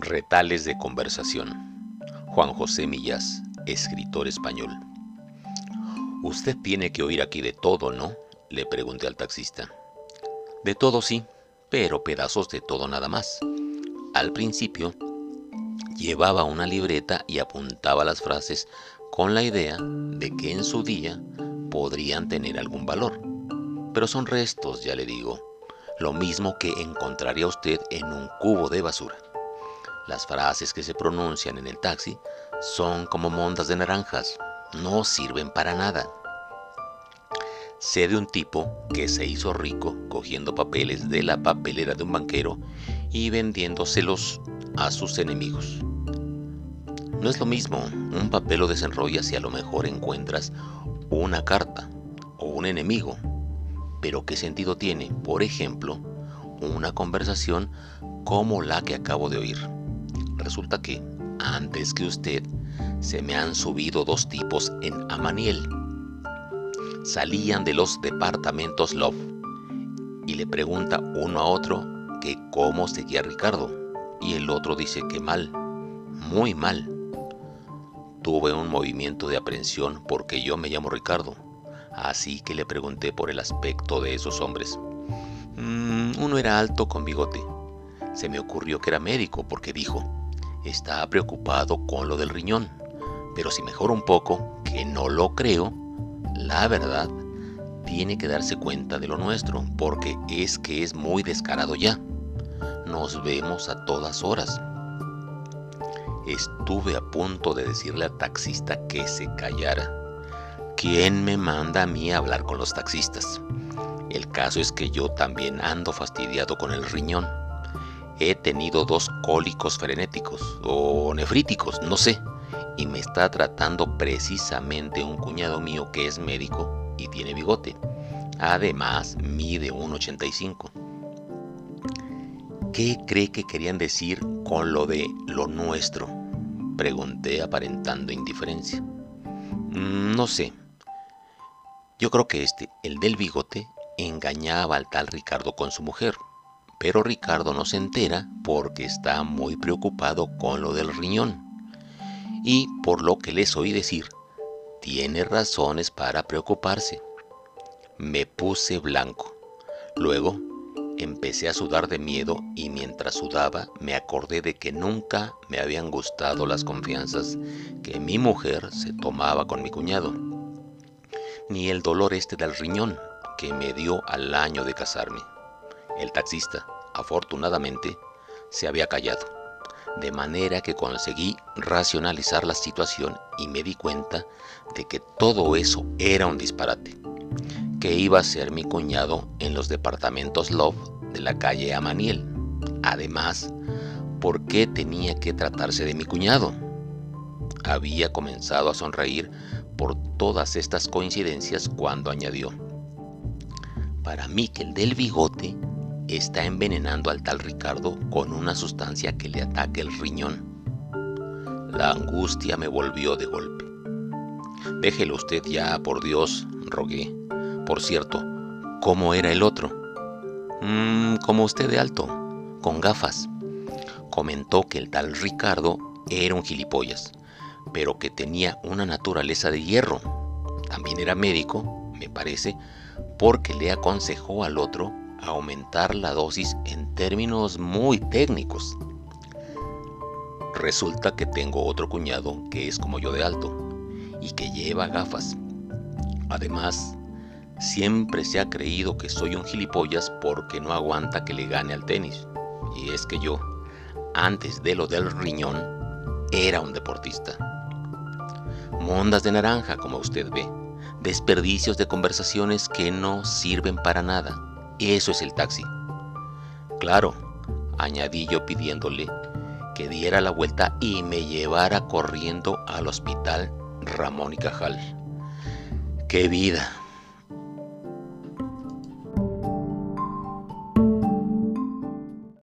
Retales de conversación. Juan José Millás, escritor español. Usted tiene que oír aquí de todo, ¿no? Le pregunté al taxista. De todo sí, pero pedazos de todo nada más. Al principio, llevaba una libreta y apuntaba las frases con la idea de que en su día podrían tener algún valor. Pero son restos, ya le digo, lo mismo que encontraría usted en un cubo de basura. Las frases que se pronuncian en el taxi son como mondas de naranjas, no sirven para nada. Sé de un tipo que se hizo rico cogiendo papeles de la papelera de un banquero y vendiéndoselos a sus enemigos. No es lo mismo, un papel lo desenrollas y a lo mejor encuentras una carta o un enemigo. Pero ¿qué sentido tiene, por ejemplo, una conversación como la que acabo de oír? Resulta que, antes que usted, se me han subido dos tipos en Amaniel. Salían de los departamentos Love y le pregunta uno a otro que cómo seguía Ricardo y el otro dice que mal, muy mal. Tuve un movimiento de aprensión porque yo me llamo Ricardo, así que le pregunté por el aspecto de esos hombres. Mm, uno era alto con bigote. Se me ocurrió que era médico porque dijo, está preocupado con lo del riñón, pero si mejora un poco, que no lo creo, la verdad, tiene que darse cuenta de lo nuestro, porque es que es muy descarado ya. Nos vemos a todas horas. Estuve a punto de decirle al taxista que se callara. ¿Quién me manda a mí a hablar con los taxistas? El caso es que yo también ando fastidiado con el riñón. He tenido dos cólicos frenéticos o nefríticos, no sé, y me está tratando precisamente un cuñado mío que es médico y tiene bigote. Además, mide 1,85. ¿Qué cree que querían decir con lo de lo nuestro? Pregunté aparentando indiferencia. Mm, no sé. Yo creo que este, el del bigote, engañaba al tal Ricardo con su mujer. Pero Ricardo no se entera porque está muy preocupado con lo del riñón. Y por lo que les oí decir, tiene razones para preocuparse. Me puse blanco. Luego empecé a sudar de miedo y mientras sudaba me acordé de que nunca me habían gustado las confianzas que mi mujer se tomaba con mi cuñado, ni el dolor este del riñón que me dio al año de casarme. El taxista, afortunadamente, se había callado, de manera que conseguí racionalizar la situación y me di cuenta de que todo eso era un disparate que iba a ser mi cuñado en los departamentos Love de la calle Amaniel. Además, ¿por qué tenía que tratarse de mi cuñado? Había comenzado a sonreír por todas estas coincidencias cuando añadió, para mí que el del bigote está envenenando al tal Ricardo con una sustancia que le ataque el riñón. La angustia me volvió de golpe. Déjelo usted ya, por Dios, rogué. Por cierto, ¿cómo era el otro? Mmm, como usted de alto, con gafas. Comentó que el tal Ricardo era un gilipollas, pero que tenía una naturaleza de hierro. También era médico, me parece, porque le aconsejó al otro aumentar la dosis en términos muy técnicos. Resulta que tengo otro cuñado que es como yo de alto y que lleva gafas. Además, Siempre se ha creído que soy un gilipollas porque no aguanta que le gane al tenis. Y es que yo, antes de lo del riñón, era un deportista. Mondas de naranja, como usted ve. Desperdicios de conversaciones que no sirven para nada. Eso es el taxi. Claro, añadí yo pidiéndole que diera la vuelta y me llevara corriendo al hospital Ramón y Cajal. ¡Qué vida!